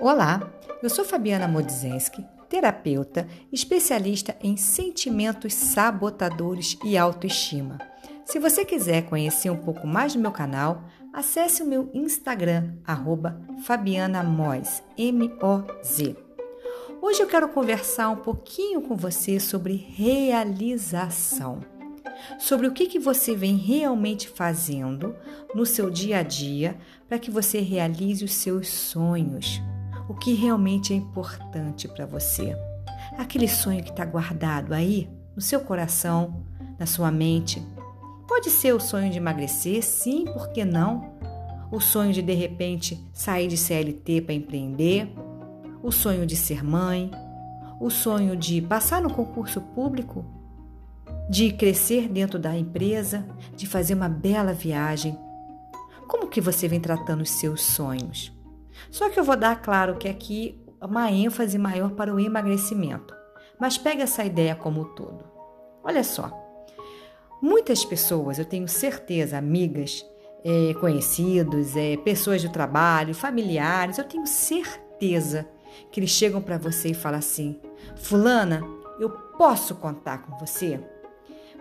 Olá, eu sou Fabiana Modzenski, terapeuta, especialista em sentimentos sabotadores e autoestima. Se você quiser conhecer um pouco mais do meu canal, acesse o meu Instagram, arroba fabianamoz, M-O-Z. Hoje eu quero conversar um pouquinho com você sobre realização. Sobre o que, que você vem realmente fazendo no seu dia a dia para que você realize os seus sonhos o que realmente é importante para você. Aquele sonho que está guardado aí no seu coração, na sua mente. Pode ser o sonho de emagrecer, sim, por que não? O sonho de de repente sair de CLT para empreender, o sonho de ser mãe, o sonho de passar no concurso público, de crescer dentro da empresa, de fazer uma bela viagem. Como que você vem tratando os seus sonhos? Só que eu vou dar claro que aqui uma ênfase maior para o emagrecimento. Mas pega essa ideia como um todo. Olha só, muitas pessoas, eu tenho certeza, amigas, é, conhecidos, é, pessoas do trabalho, familiares, eu tenho certeza que eles chegam para você e falam assim: Fulana, eu posso contar com você?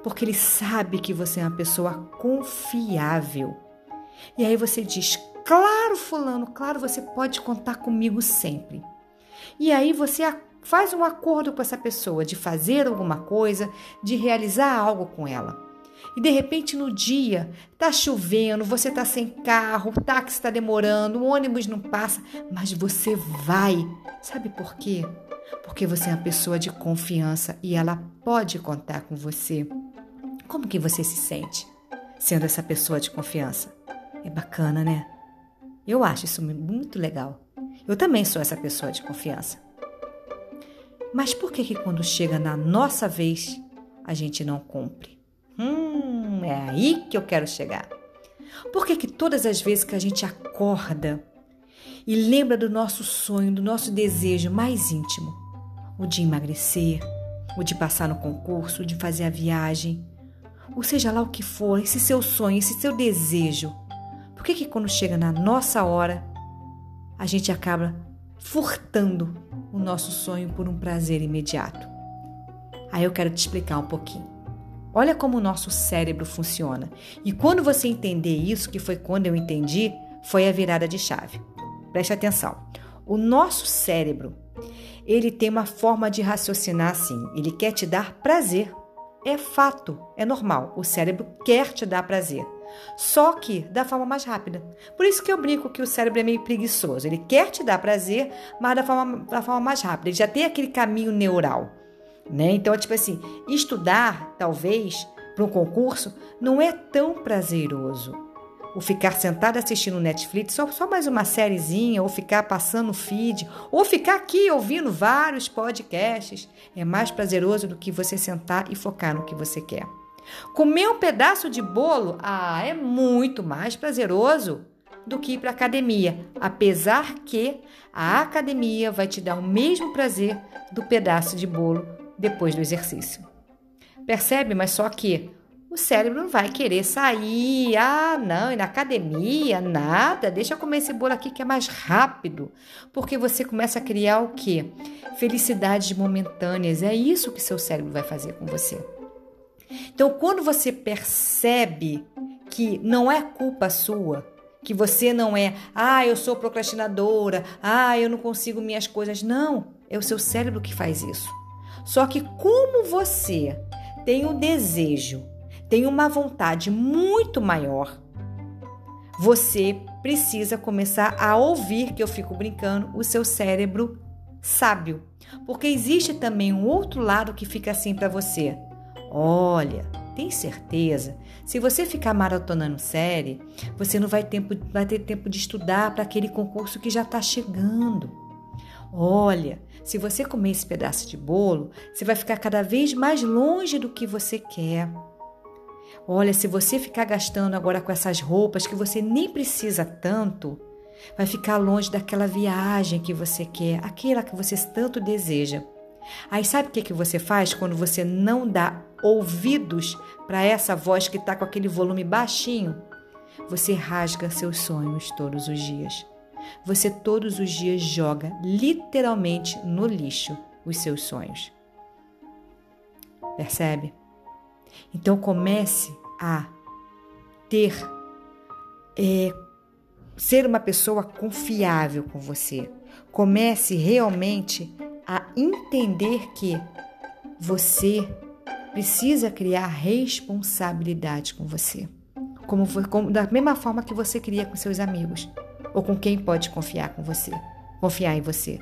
Porque ele sabe que você é uma pessoa confiável. E aí você diz: Claro, Fulano, claro, você pode contar comigo sempre. E aí você faz um acordo com essa pessoa de fazer alguma coisa, de realizar algo com ela. E de repente no dia tá chovendo, você tá sem carro, o táxi está demorando, o ônibus não passa, mas você vai. Sabe por quê? Porque você é uma pessoa de confiança e ela pode contar com você. Como que você se sente sendo essa pessoa de confiança? É bacana, né? Eu acho isso muito legal. Eu também sou essa pessoa de confiança. Mas por que que quando chega na nossa vez a gente não cumpre? Hum, é aí que eu quero chegar. Por que que todas as vezes que a gente acorda e lembra do nosso sonho, do nosso desejo mais íntimo, o de emagrecer, o de passar no concurso, o de fazer a viagem, ou seja lá o que for, esse seu sonho, esse seu desejo, por que, que quando chega na nossa hora, a gente acaba furtando o nosso sonho por um prazer imediato? Aí eu quero te explicar um pouquinho. Olha como o nosso cérebro funciona. E quando você entender isso, que foi quando eu entendi, foi a virada de chave. Preste atenção. O nosso cérebro, ele tem uma forma de raciocinar assim. Ele quer te dar prazer. É fato, é normal. O cérebro quer te dar prazer só que da forma mais rápida. Por isso que eu brinco que o cérebro é meio preguiçoso. Ele quer te dar prazer, mas da forma, da forma mais rápida. Ele já tem aquele caminho neural. Né? Então, é tipo assim, estudar, talvez, para um concurso, não é tão prazeroso. O ficar sentado assistindo Netflix, só, só mais uma sériezinha, ou ficar passando feed, ou ficar aqui ouvindo vários podcasts, é mais prazeroso do que você sentar e focar no que você quer. Comer um pedaço de bolo, ah, é muito mais prazeroso do que ir para academia, apesar que a academia vai te dar o mesmo prazer do pedaço de bolo depois do exercício. Percebe? Mas só que o cérebro não vai querer sair. Ah, não, e na academia, nada. Deixa eu comer esse bolo aqui que é mais rápido. Porque você começa a criar o quê? Felicidades momentâneas. É isso que seu cérebro vai fazer com você. Então, quando você percebe que não é culpa sua, que você não é, ah, eu sou procrastinadora, ah, eu não consigo minhas coisas. Não, é o seu cérebro que faz isso. Só que como você tem um desejo, tem uma vontade muito maior, você precisa começar a ouvir, que eu fico brincando, o seu cérebro sábio. Porque existe também um outro lado que fica assim para você. Olha, tem certeza? Se você ficar maratonando série, você não vai, tempo, vai ter tempo de estudar para aquele concurso que já está chegando. Olha, se você comer esse pedaço de bolo, você vai ficar cada vez mais longe do que você quer. Olha, se você ficar gastando agora com essas roupas que você nem precisa tanto, vai ficar longe daquela viagem que você quer, aquela que você tanto deseja. Aí sabe o que, que você faz quando você não dá ouvidos para essa voz que está com aquele volume baixinho? Você rasga seus sonhos todos os dias. você todos os dias joga literalmente no lixo os seus sonhos. Percebe? Então comece a ter, é, ser uma pessoa confiável com você. Comece realmente a entender que você precisa criar responsabilidade com você. Como, como, da mesma forma que você cria com seus amigos ou com quem pode confiar com você, confiar em você.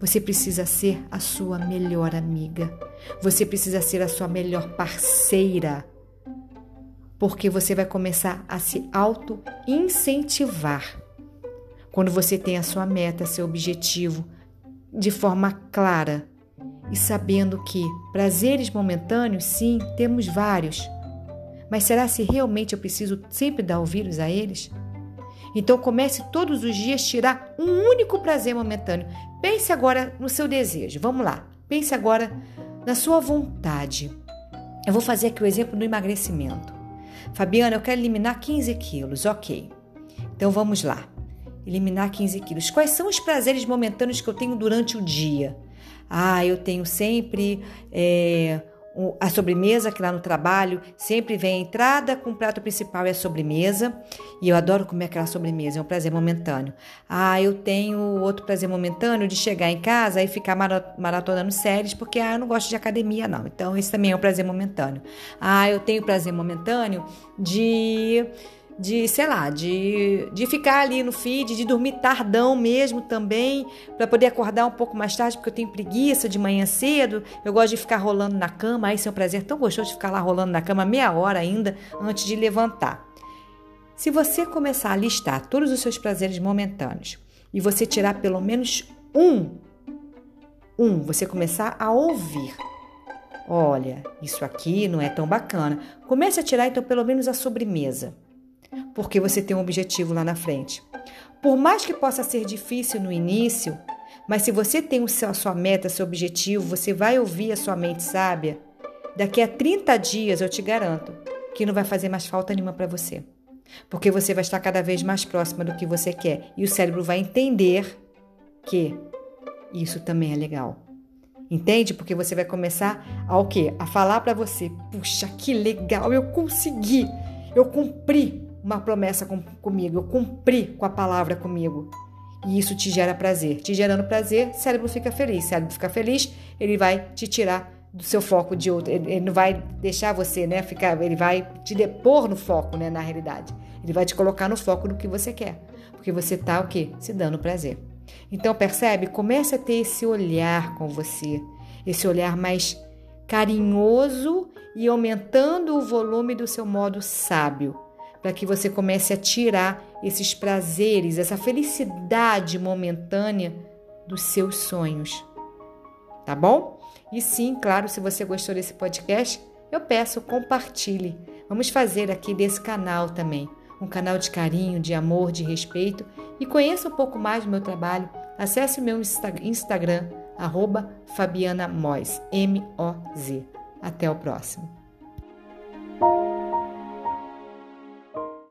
Você precisa ser a sua melhor amiga. Você precisa ser a sua melhor parceira. Porque você vai começar a se auto-incentivar. Quando você tem a sua meta, seu objetivo de forma clara e sabendo que prazeres momentâneos, sim, temos vários. Mas será se realmente eu preciso sempre dar ouvidos a eles? Então comece todos os dias tirar um único prazer momentâneo. Pense agora no seu desejo. Vamos lá. Pense agora na sua vontade. Eu vou fazer aqui o exemplo do emagrecimento. Fabiana, eu quero eliminar 15 quilos. Ok. Então vamos lá. Eliminar 15 quilos. Quais são os prazeres momentâneos que eu tenho durante o dia? Ah, eu tenho sempre é, a sobremesa, que lá no trabalho sempre vem a entrada com o prato principal e a sobremesa. E eu adoro comer aquela sobremesa, é um prazer momentâneo. Ah, eu tenho outro prazer momentâneo de chegar em casa e ficar maratonando séries, porque ah, eu não gosto de academia, não. Então, esse também é um prazer momentâneo. Ah, eu tenho prazer momentâneo de de, sei lá, de, de ficar ali no feed, de dormir tardão mesmo também, para poder acordar um pouco mais tarde, porque eu tenho preguiça de manhã cedo, eu gosto de ficar rolando na cama, aí isso é um prazer tão gostoso de ficar lá rolando na cama meia hora ainda antes de levantar. Se você começar a listar todos os seus prazeres momentâneos e você tirar pelo menos um, um, você começar a ouvir. Olha, isso aqui não é tão bacana. Comece a tirar então pelo menos a sobremesa porque você tem um objetivo lá na frente. Por mais que possa ser difícil no início, mas se você tem a sua meta, seu objetivo, você vai ouvir a sua mente sábia, daqui a 30 dias eu te garanto que não vai fazer mais falta nenhuma para você. Porque você vai estar cada vez mais próxima do que você quer e o cérebro vai entender que isso também é legal. Entende? Porque você vai começar a o quê? A falar para você: "Puxa, que legal, eu consegui. Eu cumpri uma promessa com, comigo, eu cumpri com a palavra comigo. E isso te gera prazer. Te gerando prazer, cérebro fica feliz. Cérebro fica feliz, ele vai te tirar do seu foco de outro. Ele, ele não vai deixar você, né, ficar, ele vai te depor no foco, né, na realidade. Ele vai te colocar no foco do que você quer. Porque você tá o quê? Se dando prazer. Então, percebe? Comece a ter esse olhar com você, esse olhar mais carinhoso e aumentando o volume do seu modo sábio para que você comece a tirar esses prazeres, essa felicidade momentânea dos seus sonhos. Tá bom? E sim, claro, se você gostou desse podcast, eu peço compartilhe. Vamos fazer aqui desse canal também um canal de carinho, de amor, de respeito e conheça um pouco mais do meu trabalho. Acesse o meu Instagram, arroba Fabiana Moz, M-O-Z. Até o próximo.